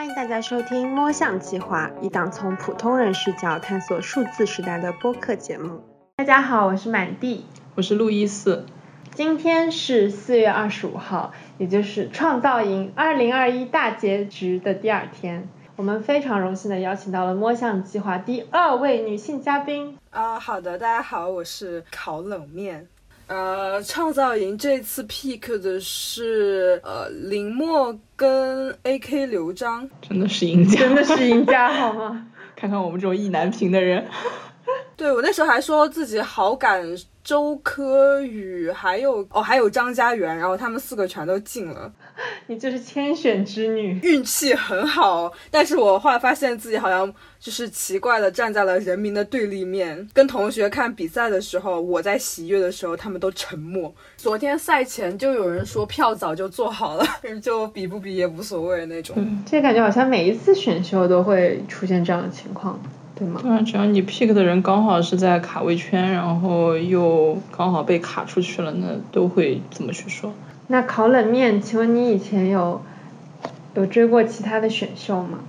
欢迎大家收听《摸象计划》，一档从普通人视角探索数字时代的播客节目。大家好，我是满地，我是路易斯。今天是四月二十五号，也就是创造营二零二一大结局的第二天。我们非常荣幸的邀请到了摸象计划第二位女性嘉宾。啊，好的，大家好，我是烤冷面。呃，创造营这次 pick 的是呃林墨跟 AK 刘璋，真的是赢家，真的是赢家，好吗？看看我们这种意难平的人。对我那时候还说自己好感周柯宇，还有哦还有张家元，然后他们四个全都进了。你就是千选之女，运气很好。但是我后来发现自己好像就是奇怪的站在了人民的对立面。跟同学看比赛的时候，我在喜悦的时候，他们都沉默。昨天赛前就有人说票早就做好了，就比不比也无所谓那种。嗯这感觉好像每一次选秀都会出现这样的情况。对吗？对啊，只要你 pick 的人刚好是在卡位圈，然后又刚好被卡出去了，那都会怎么去说。那烤冷面，请问你以前有有追过其他的选秀吗？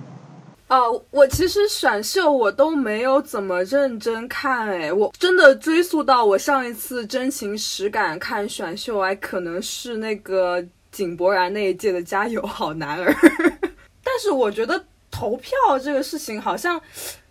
哦，我其实选秀我都没有怎么认真看，哎，我真的追溯到我上一次真情实感看选秀，还可能是那个井柏然那一届的《加油好男儿》，但是我觉得投票这个事情好像。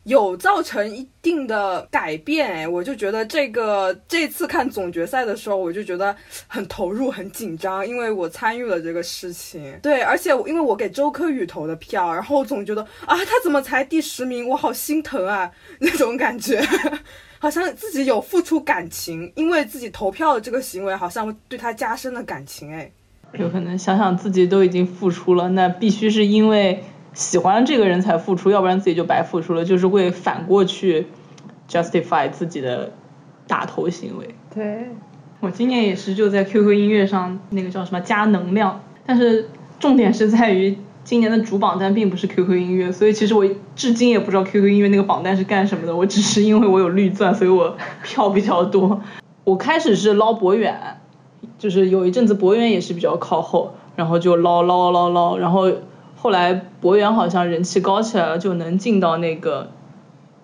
有造成一定的改变，哎，我就觉得这个这次看总决赛的时候，我就觉得很投入、很紧张，因为我参与了这个事情。对，而且因为我给周柯宇投的票，然后总觉得啊，他怎么才第十名，我好心疼啊，那种感觉，好像自己有付出感情，因为自己投票的这个行为，好像对他加深了感情，哎，有可能想想自己都已经付出了，那必须是因为。喜欢这个人才付出，要不然自己就白付出了，就是会反过去 justify 自己的打头行为。对，我今年也是就在 QQ 音乐上那个叫什么加能量，但是重点是在于今年的主榜单并不是 QQ 音乐，所以其实我至今也不知道 QQ 音乐那个榜单是干什么的，我只是因为我有绿钻，所以我票比较多。我开始是捞博远，就是有一阵子博远也是比较靠后，然后就捞捞捞捞，然后。后来博源好像人气高起来了，就能进到那个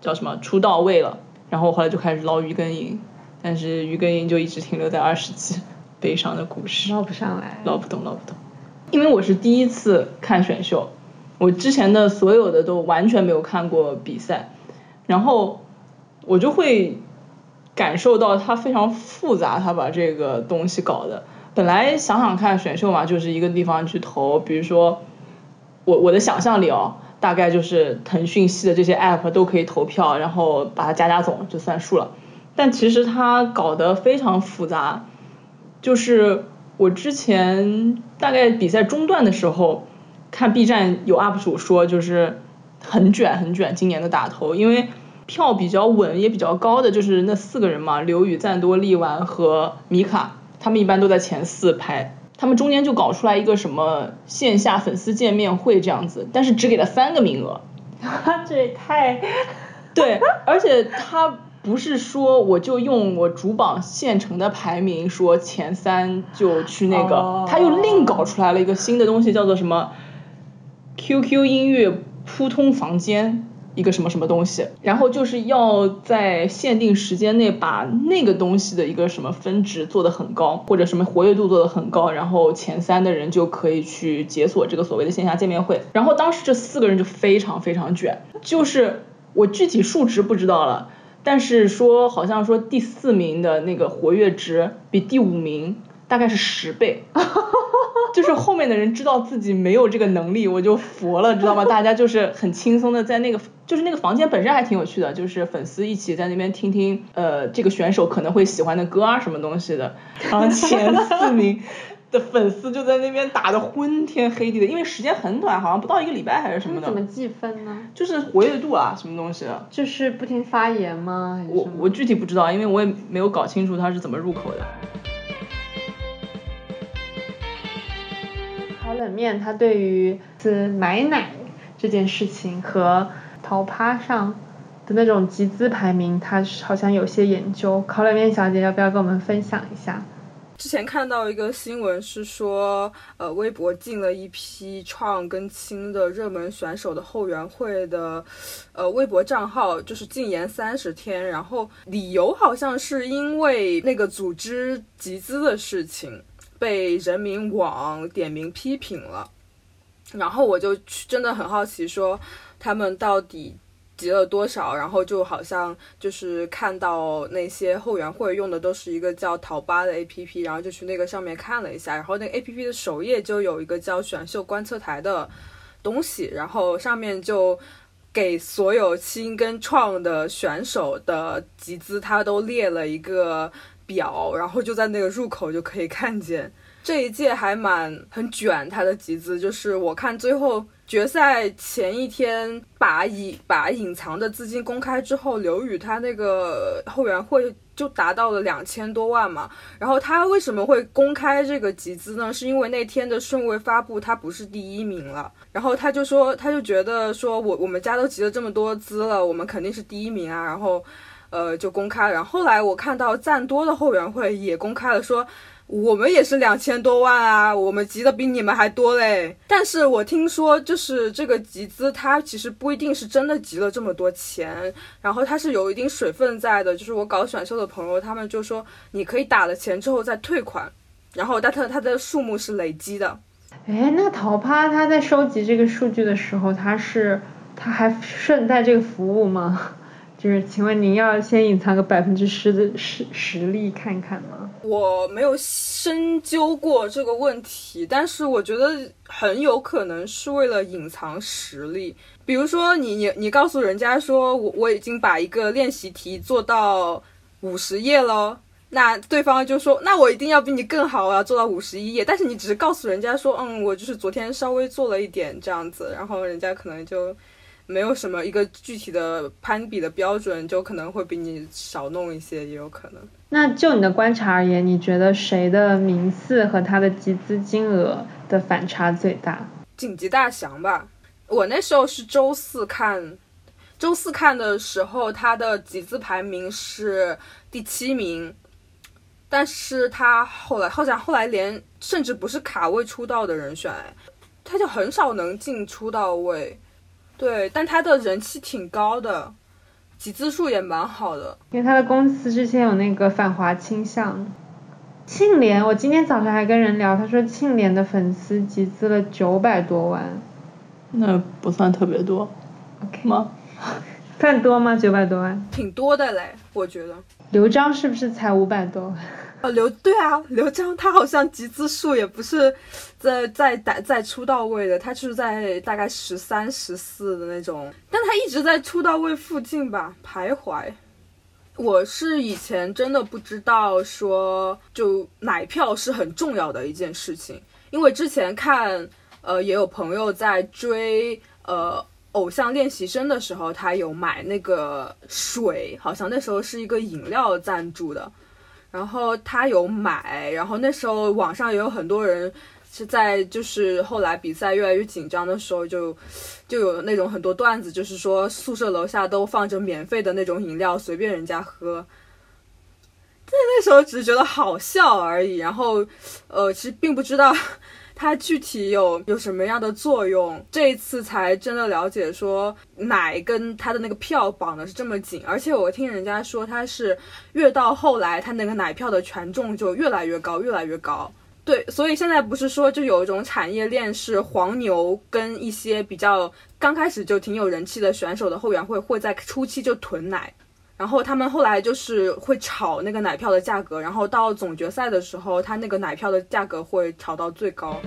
叫什么出道位了。然后后来就开始捞于根颖，但是于根颖就一直停留在二十级，悲伤的故事。捞不上来。捞不动，捞不动。因为我是第一次看选秀，我之前的所有的都完全没有看过比赛，然后我就会感受到它非常复杂，它把这个东西搞的。本来想想看选秀嘛，就是一个地方去投，比如说。我我的想象里哦，大概就是腾讯系的这些 app 都可以投票，然后把它加加总就算数了。但其实它搞得非常复杂，就是我之前大概比赛中段的时候，看 B 站有 UP 主说就是很卷很卷，今年的打头，因为票比较稳也比较高的就是那四个人嘛，刘宇、赞多、力丸和米卡，他们一般都在前四排。他们中间就搞出来一个什么线下粉丝见面会这样子，但是只给了三个名额，这也太，对，而且他不是说我就用我主榜现成的排名说前三就去那个，他又另搞出来了一个新的东西叫做什么？QQ 音乐扑通房间。一个什么什么东西，然后就是要在限定时间内把那个东西的一个什么分值做得很高，或者什么活跃度做得很高，然后前三的人就可以去解锁这个所谓的线下见面会。然后当时这四个人就非常非常卷，就是我具体数值不知道了，但是说好像说第四名的那个活跃值比第五名大概是十倍。就是后面的人知道自己没有这个能力，我就服了，知道吗？大家就是很轻松的在那个，就是那个房间本身还挺有趣的，就是粉丝一起在那边听听，呃，这个选手可能会喜欢的歌啊什么东西的。然后前四名的粉丝就在那边打的昏天黑地的，因为时间很短，好像不到一个礼拜还是什么的。怎么计分呢？就是活跃度啊，什么东西？就是不停发言吗？我我具体不知道，因为我也没有搞清楚他是怎么入口的。冷面，他对于是买奶这件事情和淘趴上的那种集资排名，他好像有些研究。烤冷面小姐要不要跟我们分享一下？之前看到一个新闻是说，呃，微博进了一批创跟青的热门选手的后援会的，呃，微博账号就是禁言三十天，然后理由好像是因为那个组织集资的事情被人民网点名批评了，然后我就去真的很好奇，说他们到底。集了多少？然后就好像就是看到那些后援会用的都是一个叫淘吧的 A P P，然后就去那个上面看了一下，然后那个 A P P 的首页就有一个叫选秀观测台的东西，然后上面就给所有新跟创的选手的集资，他都列了一个表，然后就在那个入口就可以看见。这一届还蛮很卷，他的集资就是我看最后。决赛前一天把隐把隐藏的资金公开之后，刘宇他那个后援会就达到了两千多万嘛。然后他为什么会公开这个集资呢？是因为那天的顺位发布他不是第一名了。然后他就说，他就觉得说我我们家都集了这么多资了，我们肯定是第一名啊。然后，呃，就公开。然后后来我看到赞多的后援会也公开了说。我们也是两千多万啊，我们集的比你们还多嘞。但是我听说，就是这个集资，它其实不一定是真的集了这么多钱，然后它是有一定水分在的。就是我搞选秀的朋友，他们就说，你可以打了钱之后再退款，然后但它它的数目是累积的。哎，那淘趴它在收集这个数据的时候，它是它还顺带这个服务吗？就是，请问您要先隐藏个百分之十的实实力看看吗？我没有深究过这个问题，但是我觉得很有可能是为了隐藏实力。比如说，你你你告诉人家说，我我已经把一个练习题做到五十页了，那对方就说，那我一定要比你更好，我要做到五十一页。但是你只是告诉人家说，嗯，我就是昨天稍微做了一点这样子，然后人家可能就。没有什么一个具体的攀比的标准，就可能会比你少弄一些，也有可能。那就你的观察而言，你觉得谁的名次和他的集资金额的反差最大？紧急大祥吧，我那时候是周四看，周四看的时候，他的集资排名是第七名，但是他后来好像后来连甚至不是卡位出道的人选，他就很少能进出道位。对，但他的人气挺高的，集资数也蛮好的。因为他的公司之前有那个反华倾向。庆联，我今天早上还跟人聊，他说庆联的粉丝集资了九百多万。那不算特别多。OK 吗？算多吗？九百多万？挺多的嘞，我觉得。刘璋是不是才五百多？啊，刘对啊，刘璋他好像集资数也不是在在在在出道位的，他就是在大概十三十四的那种，但他一直在出道位附近吧徘徊。我是以前真的不知道说就奶票是很重要的一件事情，因为之前看呃也有朋友在追呃偶像练习生的时候，他有买那个水，好像那时候是一个饮料赞助的。然后他有买，然后那时候网上也有很多人是在，就是后来比赛越来越紧张的时候，就就有那种很多段子，就是说宿舍楼下都放着免费的那种饮料，随便人家喝。在那时候只是觉得好笑而已，然后呃，其实并不知道。它具体有有什么样的作用？这一次才真的了解，说奶跟它的那个票绑的是这么紧，而且我听人家说，它是越到后来，它那个奶票的权重就越来越高，越来越高。对，所以现在不是说就有一种产业链是黄牛跟一些比较刚开始就挺有人气的选手的后援会会在初期就囤奶。然后他们后来就是会炒那个奶票的价格，然后到总决赛的时候，他那个奶票的价格会炒到最高。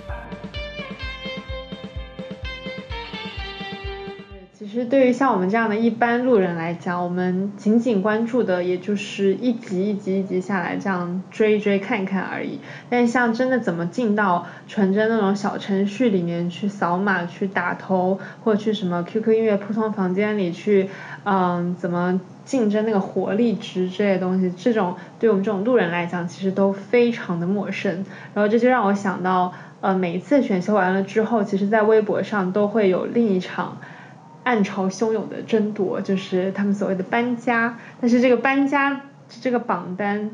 其实对于像我们这样的一般路人来讲，我们仅仅关注的也就是一集一集一集下来这样追一追看一看而已。但像真的怎么进到纯真那种小程序里面去扫码去打头，或去什么 QQ 音乐普通房间里去，嗯，怎么竞争那个活力值这些东西，这种对我们这种路人来讲，其实都非常的陌生。然后这就让我想到，呃，每一次选秀完了之后，其实在微博上都会有另一场。暗潮汹涌的争夺，就是他们所谓的搬家。但是这个搬家这个榜单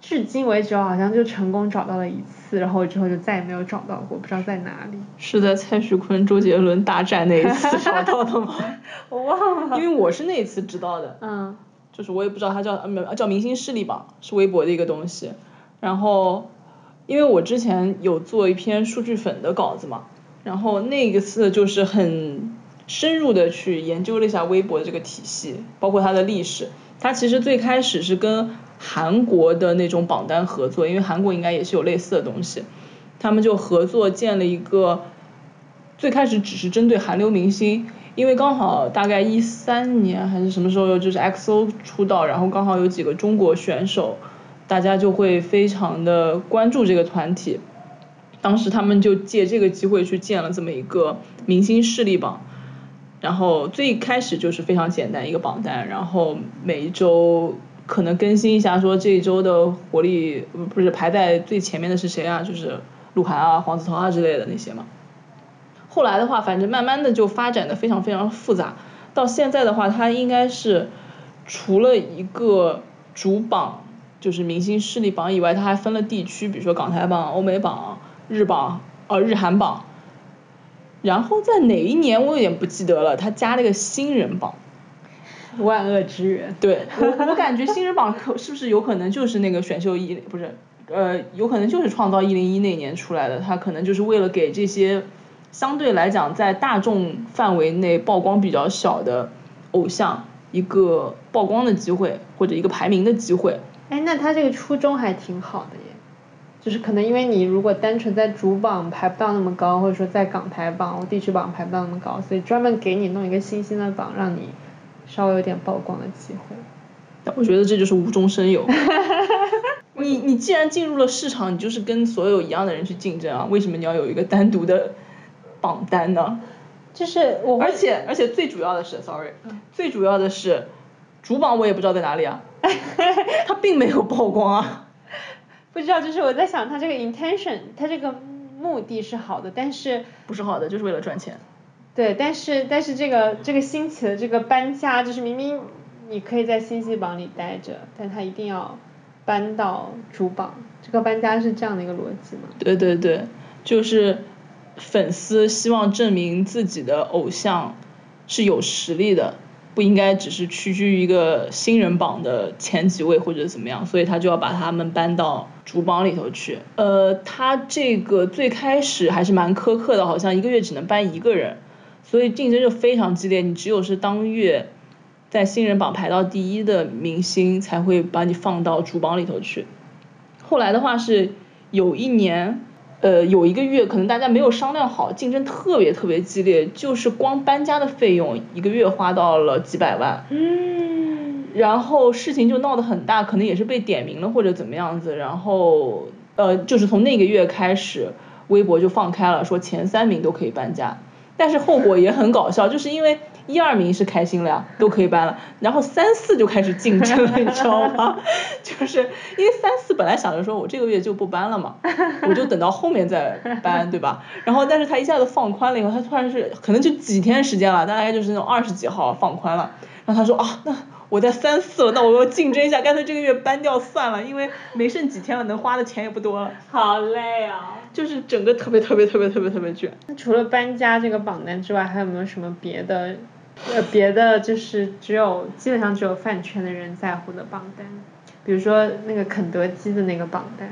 至今为止好像就成功找到了一次，然后之后就再也没有找到过，不知道在哪里。是在蔡徐坤、周杰伦大战那一次找到的吗？我忘了。因为我是那一次知道的。嗯。就是我也不知道他叫呃叫明星势力榜，是微博的一个东西。然后，因为我之前有做一篇数据粉的稿子嘛，然后那一次就是很深入的去研究了一下微博的这个体系，包括它的历史。它其实最开始是跟韩国的那种榜单合作，因为韩国应该也是有类似的东西，他们就合作建了一个，最开始只是针对韩流明星，因为刚好大概一三年还是什么时候，就是 XO 出道，然后刚好有几个中国选手，大家就会非常的关注这个团体，当时他们就借这个机会去建了这么一个明星势力榜。然后最开始就是非常简单一个榜单，然后每一周可能更新一下，说这一周的活力不是排在最前面的是谁啊？就是鹿晗啊、黄子韬啊之类的那些嘛。后来的话，反正慢慢的就发展的非常非常复杂，到现在的话，它应该是除了一个主榜，就是明星势力榜以外，它还分了地区，比如说港台榜、欧美榜、日榜、呃日韩榜。然后在哪一年我有点不记得了，他加了个新人榜，万恶之源。对，我我感觉新人榜可是不是有可能就是那个选秀一不是，呃，有可能就是创造一零一那年出来的，他可能就是为了给这些相对来讲在大众范围内曝光比较小的偶像一个曝光的机会或者一个排名的机会。哎，那他这个初衷还挺好的耶。就是可能因为你如果单纯在主榜排不到那么高，或者说在港台榜或地区榜排不到那么高，所以专门给你弄一个新兴的榜，让你稍微有点曝光的机会。我觉得这就是无中生有。你你既然进入了市场，你就是跟所有一样的人去竞争啊，为什么你要有一个单独的榜单呢？就是我。而且而且最主要的是，sorry，最主要的是主榜我也不知道在哪里啊，它并没有曝光啊。不知道，就是我在想，他这个 intention，他这个目的是好的，但是不是好的，就是为了赚钱。对，但是但是这个这个兴起的这个搬家，就是明明你可以在信息榜里待着，但他一定要搬到主榜，这个搬家是这样的一个逻辑吗？对对对，就是粉丝希望证明自己的偶像是有实力的。不应该只是屈居一个新人榜的前几位或者怎么样，所以他就要把他们搬到主榜里头去。呃，他这个最开始还是蛮苛刻的，好像一个月只能搬一个人，所以竞争就非常激烈。你只有是当月在新人榜排到第一的明星才会把你放到主榜里头去。后来的话是有一年。呃，有一个月可能大家没有商量好，竞争特别特别激烈，就是光搬家的费用一个月花到了几百万。嗯。然后事情就闹得很大，可能也是被点名了或者怎么样子，然后呃，就是从那个月开始，微博就放开了，说前三名都可以搬家，但是后果也很搞笑，就是因为。一二名是开心了呀，都可以搬了，然后三四就开始竞争了，你知道吗？就是因为三四本来想着说我这个月就不搬了嘛，我就等到后面再搬，对吧？然后但是他一下子放宽了以后，他突然是可能就几天时间了，大概就是那种二十几号放宽了，然后他说啊，那我在三四了，那我要竞争一下，干脆这个月搬掉算了，因为没剩几天了，能花的钱也不多了。好累啊！就是整个特别特别特别特别特别卷。那除了搬家这个榜单之外，还有没有什么别的？呃，别的就是只有基本上只有饭圈的人在乎的榜单，比如说那个肯德基的那个榜单。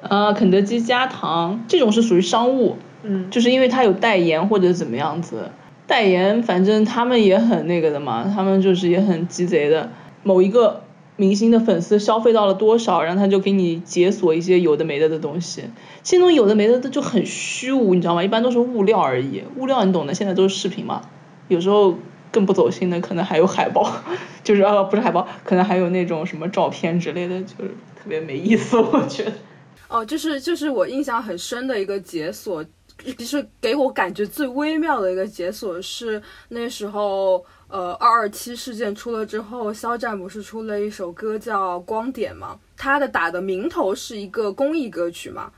呃，肯德基加糖这种是属于商务，嗯，就是因为它有代言或者怎么样子，代言反正他们也很那个的嘛，他们就是也很鸡贼的，某一个明星的粉丝消费到了多少，然后他就给你解锁一些有的没的的东西，这种有的没的的就很虚无，你知道吗？一般都是物料而已，物料你懂的，现在都是视频嘛，有时候。更不走心的可能还有海报，就是呃不是海报，可能还有那种什么照片之类的，就是特别没意思，我觉得。哦，就是就是我印象很深的一个解锁，就是给我感觉最微妙的一个解锁是那时候呃二二七事件出了之后，肖战不是出了一首歌叫《光点》吗？他的打的名头是一个公益歌曲嘛，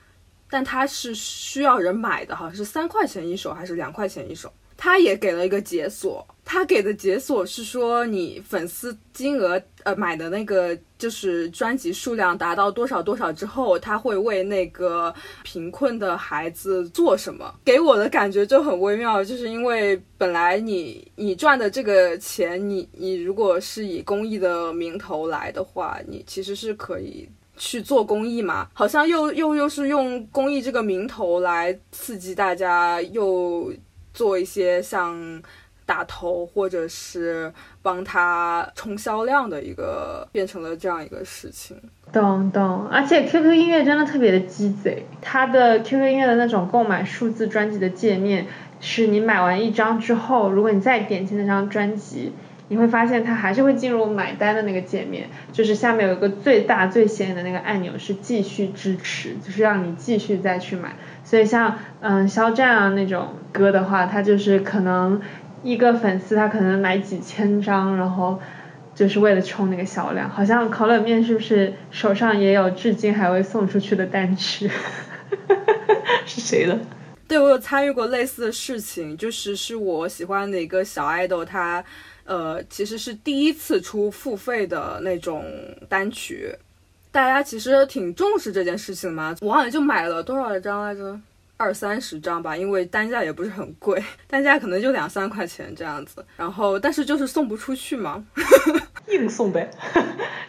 但他是需要人买的好像，是三块钱一首还是两块钱一首？他也给了一个解锁。他给的解锁是说，你粉丝金额呃买的那个就是专辑数量达到多少多少之后，他会为那个贫困的孩子做什么？给我的感觉就很微妙，就是因为本来你你赚的这个钱，你你如果是以公益的名头来的话，你其实是可以去做公益嘛。好像又又又是用公益这个名头来刺激大家，又做一些像。打头，或者是帮他冲销量的一个，变成了这样一个事情。懂懂，而且 QQ 音乐真的特别的鸡贼，它的 QQ 音乐的那种购买数字专辑的界面，是你买完一张之后，如果你再点击那张专辑，你会发现它还是会进入买单的那个界面，就是下面有一个最大最显眼的那个按钮是继续支持，就是让你继续再去买。所以像嗯肖战啊那种歌的话，他就是可能。一个粉丝他可能买几千张，然后就是为了冲那个销量。好像烤冷面是不是手上也有至今还未送出去的单曲？是谁的？对，我有参与过类似的事情，就是是我喜欢的一个小爱豆，他呃其实是第一次出付费的那种单曲，大家其实挺重视这件事情嘛。我好像就买了多少张来着？二三十张吧，因为单价也不是很贵，单价可能就两三块钱这样子。然后，但是就是送不出去嘛，硬送呗。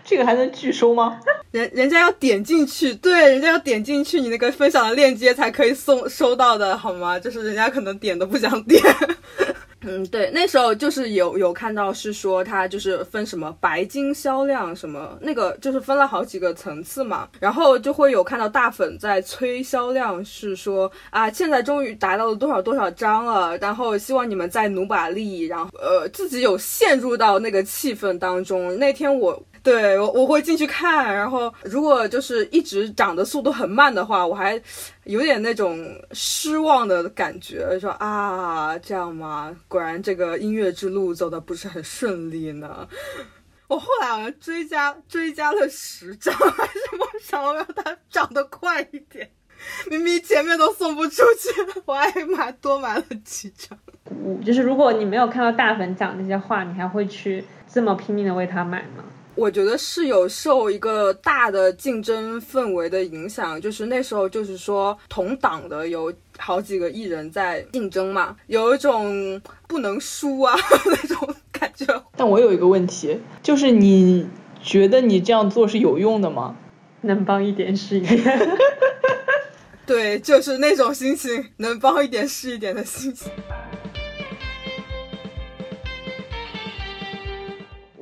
这个还能拒收吗？人人家要点进去，对，人家要点进去你那个分享的链接才可以送收到的，好吗？就是人家可能点都不想点。嗯，对，那时候就是有有看到是说它就是分什么白金销量什么那个就是分了好几个层次嘛，然后就会有看到大粉在催销量，是说啊现在终于达到了多少多少张了，然后希望你们再努把力，然后呃自己有陷入到那个气氛当中。那天我。对我我会进去看，然后如果就是一直涨的速度很慢的话，我还有点那种失望的感觉，说啊这样吗？果然这个音乐之路走的不是很顺利呢。我后来好像追加追加了十张 还是什么，想要让它涨得快一点。明明前面都送不出去，我还买多买了几张。就是如果你没有看到大粉讲那些话，你还会去这么拼命的为他买吗？我觉得是有受一个大的竞争氛围的影响，就是那时候就是说同党的有好几个艺人在竞争嘛，有一种不能输啊 那种感觉。但我有一个问题，就是你觉得你这样做是有用的吗？能帮一点是一点。对，就是那种心情，能帮一点是一点的心情。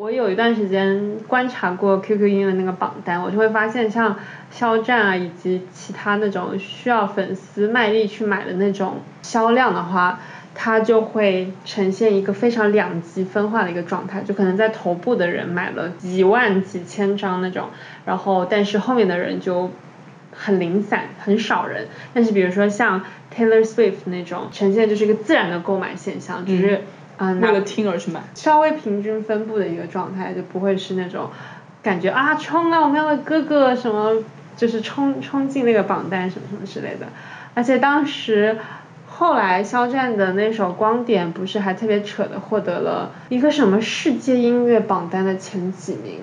我有一段时间观察过 QQ 音乐那个榜单，我就会发现像肖战啊以及其他那种需要粉丝卖力去买的那种销量的话，它就会呈现一个非常两极分化的一个状态，就可能在头部的人买了几万几千张那种，然后但是后面的人就很零散，很少人。但是比如说像 Taylor Swift 那种，呈现就是一个自然的购买现象，就是。嗯，为了听而去买，稍微平均分布的一个状态，就不会是那种感觉啊冲啊我们要的哥哥什么，就是冲冲进那个榜单什么什么之类的。而且当时后来肖战的那首《光点》不是还特别扯的获得了一个什么世界音乐榜单的前几名。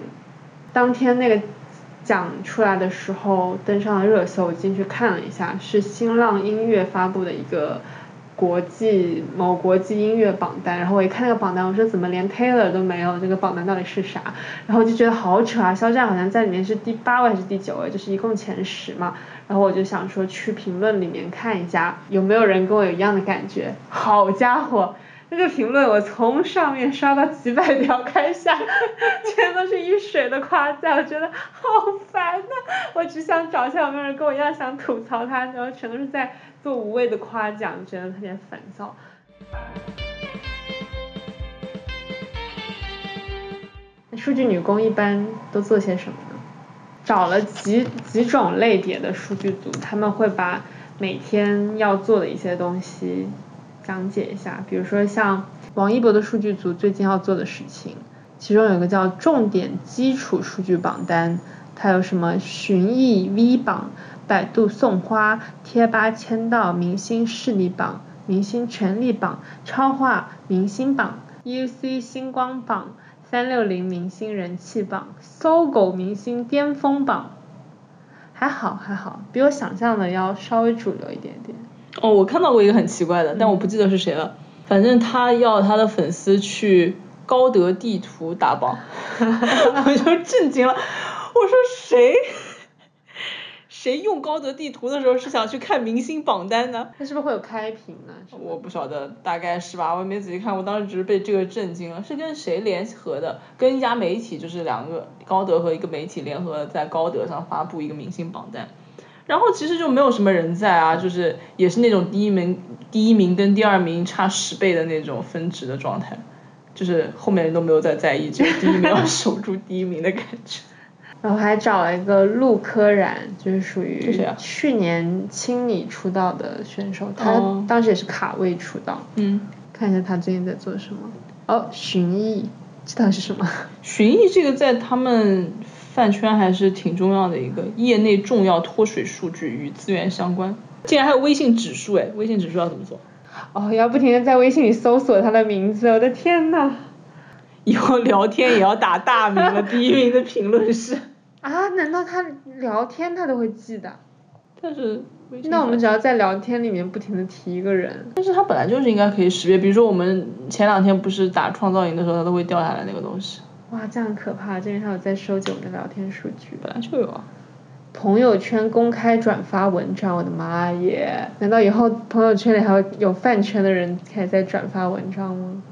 当天那个奖出来的时候登上了热搜，我进去看了一下，是新浪音乐发布的一个。国际某国际音乐榜单，然后我一看那个榜单，我说怎么连 Taylor 都没有？这个榜单到底是啥？然后我就觉得好扯啊！肖战好像在里面是第八位还是第九位？就是一共前十嘛。然后我就想说去评论里面看一下，有没有人跟我有一样的感觉？好家伙！那个评论我从上面刷到几百条开下，全都是一水的夸赞，我觉得好烦呐！我只想找一下有没有人跟我一样想吐槽他，然后全都是在做无谓的夸奖，觉得特别烦躁。数据女工一般都做些什么呢？找了几几种类别的数据组，他们会把每天要做的一些东西。讲解一下，比如说像王一博的数据组最近要做的事情，其中有一个叫重点基础数据榜单，它有什么寻艺 V 榜、百度送花、贴吧签到、明星势力榜、明星权力榜、超话明星榜、UC 星光榜、三六零明星人气榜、搜狗明星巅峰榜。还好还好，比我想象的要稍微主流一点点。哦，我看到过一个很奇怪的，但我不记得是谁了。反正他要他的粉丝去高德地图打榜，我就震惊了。我说谁？谁用高德地图的时候是想去看明星榜单呢？它是不是会有开屏呢？我不晓得，大概是吧，我也没仔细看，我当时只是被这个震惊了。是跟谁联合的？跟一家媒体，就是两个高德和一个媒体联合在高德上发布一个明星榜单。然后其实就没有什么人在啊，就是也是那种第一名第一名跟第二名差十倍的那种分值的状态，就是后面人都没有再在意，只有第一名要守住第一名的感觉。然后还找了一个陆柯燃，就是属于去年青你出道的选手，他哦当时也是卡位出道。嗯，看一下他最近在做什么。哦，寻艺，这到底是什么？寻艺这个在他们饭圈还是挺重要的一个业内重要脱水数据与资源相关。竟然还有微信指数哎，微信指数要怎么做？哦，要不停的在微信里搜索他的名字，我的天呐！以后聊天也要打大名了，第一名的评论是。啊，难道他聊天他都会记得？但是那我们只要在聊天里面不停的提一个人，但是他本来就是应该可以识别，比如说我们前两天不是打创造营的时候，它都会掉下来那个东西，哇，这样可怕！这边还有在收集我们的聊天数据。本来就有啊。朋友圈公开转发文章，我的妈耶！难道以后朋友圈里还有有饭圈的人开始在转发文章吗？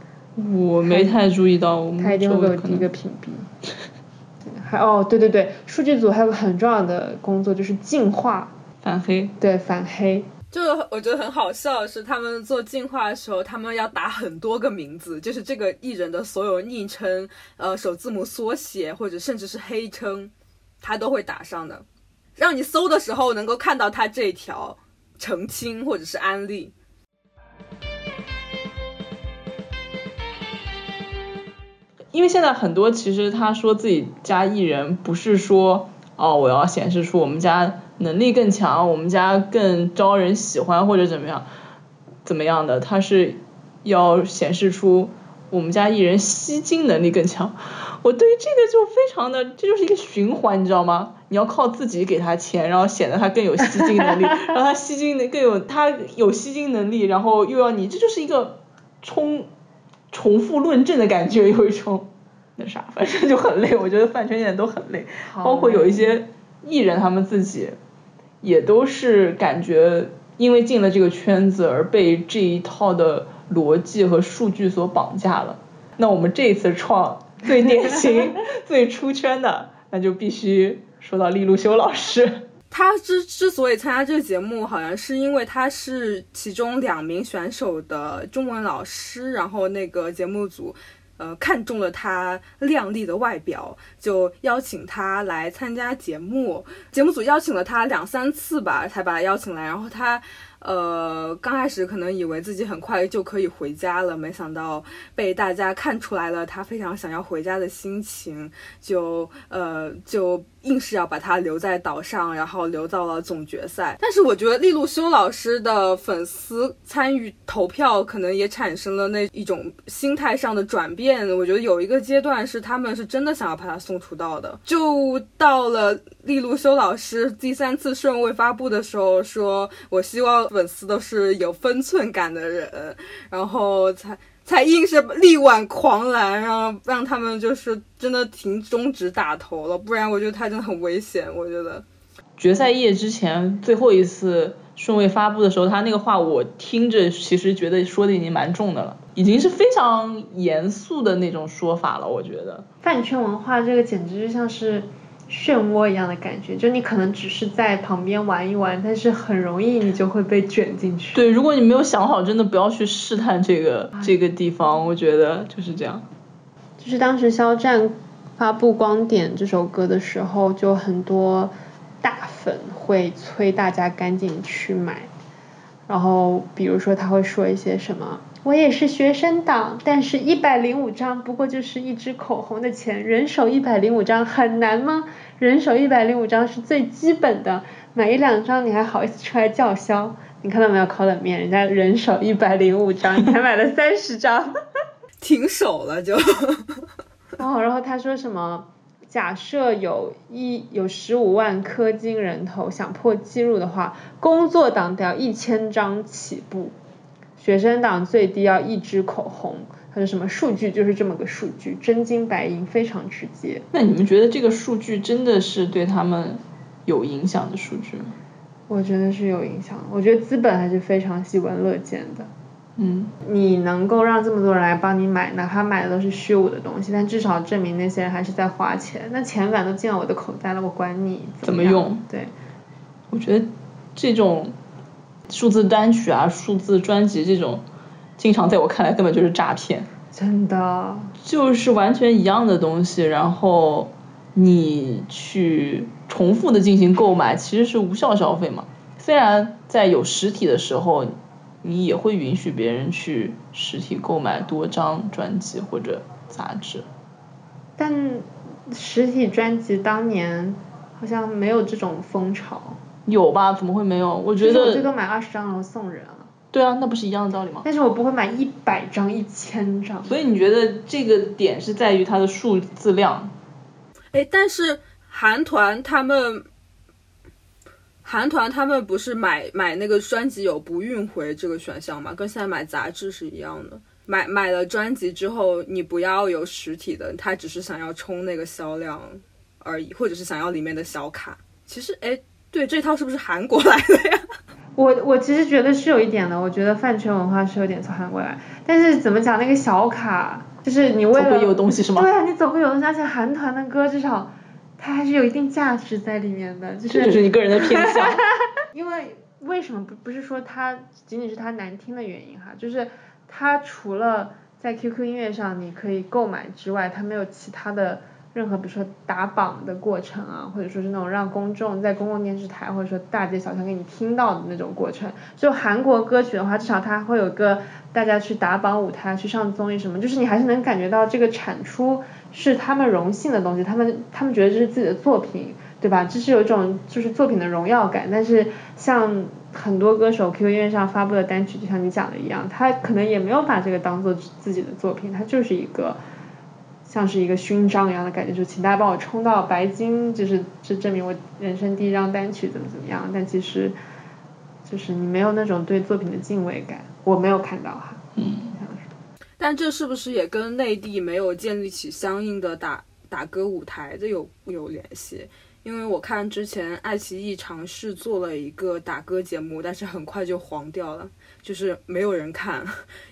我没太注意到，他一定会给我第一个屏蔽。还哦，对对对，数据组还有个很重要的工作就是净化，反黑。对反黑。就我觉得很好笑的是，他们做进化的时候，他们要打很多个名字，就是这个艺人的所有昵称、呃首字母缩写或者甚至是黑称，他都会打上的，让你搜的时候能够看到他这条澄清或者是安利。因为现在很多其实他说自己家艺人不是说哦我要显示出我们家能力更强，我们家更招人喜欢或者怎么样怎么样的，他是要显示出我们家艺人吸金能力更强。我对于这个就非常的，这就是一个循环，你知道吗？你要靠自己给他钱，然后显得他更有吸金能力，然后他吸金能更有他有吸金能力，然后又要你，这就是一个冲重复论证的感觉，有一种那啥，反正 就很累。我觉得饭圈现在都很累，包括有一些艺人他们自己也都是感觉因为进了这个圈子而被这一套的逻辑和数据所绑架了。那我们这一次创最典型、最出圈的，那就必须说到利路修老师。他之之所以参加这个节目，好像是因为他是其中两名选手的中文老师，然后那个节目组。呃，看中了他靓丽的外表，就邀请他来参加节目。节目组邀请了他两三次吧，才把他邀请来。然后他，呃，刚开始可能以为自己很快就可以回家了，没想到被大家看出来了他非常想要回家的心情，就呃就硬是要把他留在岛上，然后留到了总决赛。但是我觉得利路修老师的粉丝参与投票，可能也产生了那一种心态上的转变。我觉得有一个阶段是他们是真的想要把他送出道的，就到了利路修老师第三次顺位发布的时候，说我希望粉丝都是有分寸感的人，然后才。才硬是力挽狂澜，让让他们就是真的停终止打头了，不然我觉得他真的很危险。我觉得决赛夜之前最后一次顺位发布的时候，他那个话我听着其实觉得说的已经蛮重的了，已经是非常严肃的那种说法了，我觉得。饭圈文化这个简直就像是漩涡一样的感觉，就你可能只是在旁边玩一玩，但是很容易你就会被卷进去。对，如果你没有想好，真的不要去试探这个这个地方，我觉得就是这样。就是当时肖战发布《光点》这首歌的时候，就很多大粉会催大家赶紧去买，然后比如说他会说一些什么。我也是学生党，但是一百零五张不过就是一支口红的钱，人手一百零五张很难吗？人手一百零五张是最基本的，买一两张你还好意思出来叫嚣？你看到没有？烤冷面，人家人手一百零五张，你还买了三十张，停手了就。哦，然后他说什么？假设有一有十五万氪金人头，想破纪录的话，工作党得要一千张起步，学生党最低要一支口红。他说什么数据就是这么个数据，真金白银，非常直接。那你们觉得这个数据真的是对他们有影响的数据吗？我觉得是有影响，我觉得资本还是非常喜闻乐见的。嗯，你能够让这么多人来帮你买，哪怕买的都是虚无的东西，但至少证明那些人还是在花钱。那钱反正都进了我的口袋了，我管你怎么用。对，我觉得这种数字单曲啊、数字专辑这种，经常在我看来根本就是诈骗。真的。就是完全一样的东西，然后你去重复的进行购买，其实是无效消费嘛。虽然在有实体的时候。你也会允许别人去实体购买多张专辑或者杂志，但实体专辑当年好像没有这种风潮。有吧？怎么会没有？我觉得。我最多买二十张然后送人啊。对啊，那不是一样的道理吗？但是我不会买一百张、一千张。所以你觉得这个点是在于它的数字量？哎，但是韩团他们。韩团他们不是买买那个专辑有不运回这个选项吗？跟现在买杂志是一样的。买买了专辑之后，你不要有实体的，他只是想要冲那个销量而已，或者是想要里面的小卡。其实，哎，对，这套是不是韩国来的呀？我我其实觉得是有一点的，我觉得饭圈文化是有点从韩国来。但是怎么讲，那个小卡就是你为了有东西是吗？对啊，你总会有东西，而且韩团的歌至少。它还是有一定价值在里面的，就是就是你个人的偏向。因为为什么不不是说它仅仅是它难听的原因哈，就是它除了在 QQ 音乐上你可以购买之外，它没有其他的任何比如说打榜的过程啊，或者说是那种让公众在公共电视台或者说大街小巷给你听到的那种过程。就韩国歌曲的话，至少它会有个大家去打榜舞台、去上综艺什么，就是你还是能感觉到这个产出。是他们荣幸的东西，他们他们觉得这是自己的作品，对吧？这是有一种就是作品的荣耀感。但是像很多歌手 QQ 音乐上发布的单曲，就像你讲的一样，他可能也没有把这个当做自己的作品，他就是一个像是一个勋章一样的感觉，就请大家帮我冲到白金，就是这证明我人生第一张单曲怎么怎么样。但其实就是你没有那种对作品的敬畏感，我没有看到哈。嗯。但这是不是也跟内地没有建立起相应的打打歌舞台的有有联系？因为我看之前爱奇艺尝试做了一个打歌节目，但是很快就黄掉了，就是没有人看，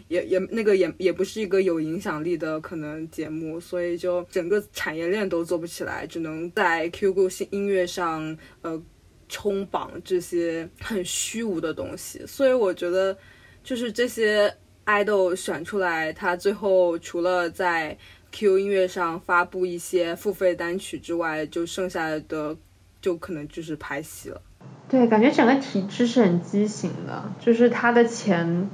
也也那个也也不是一个有影响力的可能节目，所以就整个产业链都做不起来，只能在 QQ 音乐上呃冲榜这些很虚无的东西。所以我觉得就是这些。爱豆选出来，他最后除了在 Q 音乐上发布一些付费单曲之外，就剩下的就可能就是拍戏了。对，感觉整个体制是很畸形的，就是他的钱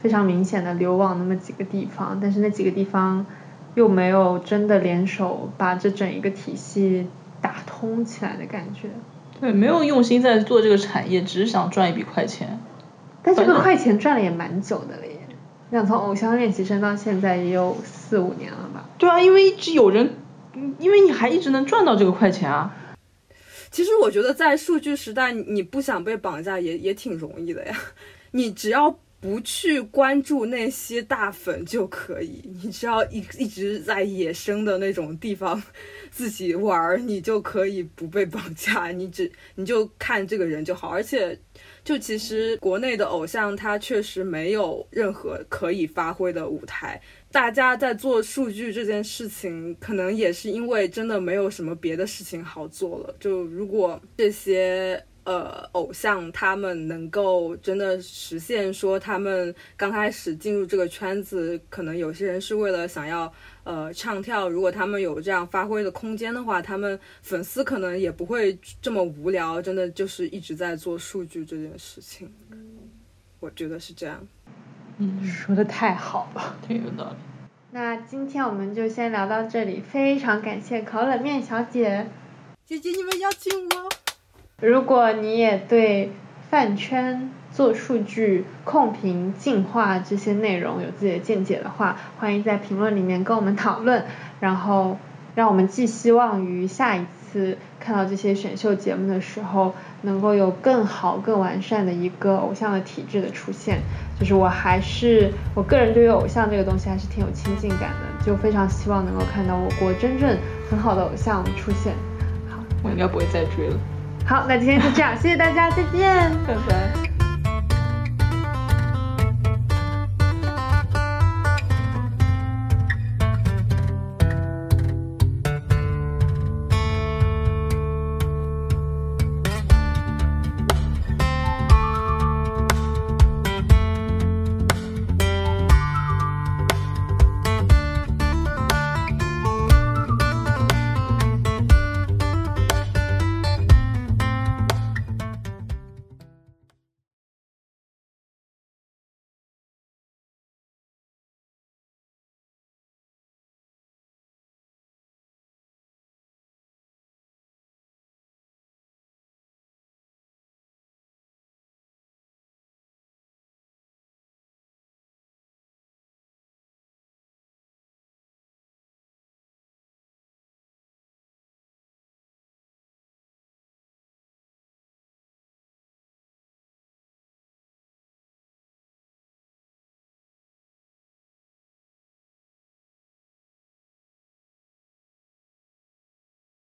非常明显的流往那么几个地方，但是那几个地方又没有真的联手把这整一个体系打通起来的感觉。对，没有用心在做这个产业，只是想赚一笔快钱。但这个快钱赚了也蛮久的了耶。想从偶像练习生到现在也有四五年了吧？对啊，因为一直有人，因为你还一直能赚到这个快钱啊。其实我觉得在数据时代，你不想被绑架也也挺容易的呀。你只要不去关注那些大粉就可以，你只要一一直在野生的那种地方自己玩，你就可以不被绑架。你只你就看这个人就好，而且。就其实国内的偶像，他确实没有任何可以发挥的舞台。大家在做数据这件事情，可能也是因为真的没有什么别的事情好做了。就如果这些。呃，偶像他们能够真的实现说，他们刚开始进入这个圈子，可能有些人是为了想要呃唱跳。如果他们有这样发挥的空间的话，他们粉丝可能也不会这么无聊，真的就是一直在做数据这件事情。我觉得是这样。嗯，说的太好了，挺有道理。那今天我们就先聊到这里，非常感谢烤冷面小姐。姐姐，你们邀请我。如果你也对饭圈、做数据、控评、进化这些内容有自己的见解的话，欢迎在评论里面跟我们讨论，然后让我们寄希望于下一次看到这些选秀节目的时候，能够有更好、更完善的一个偶像的体制的出现。就是我还是我个人对于偶像这个东西还是挺有亲近感的，就非常希望能够看到我国真正很好的偶像出现。好我应该不会再追了。好，那今天就这样，谢谢大家，再见，拜拜。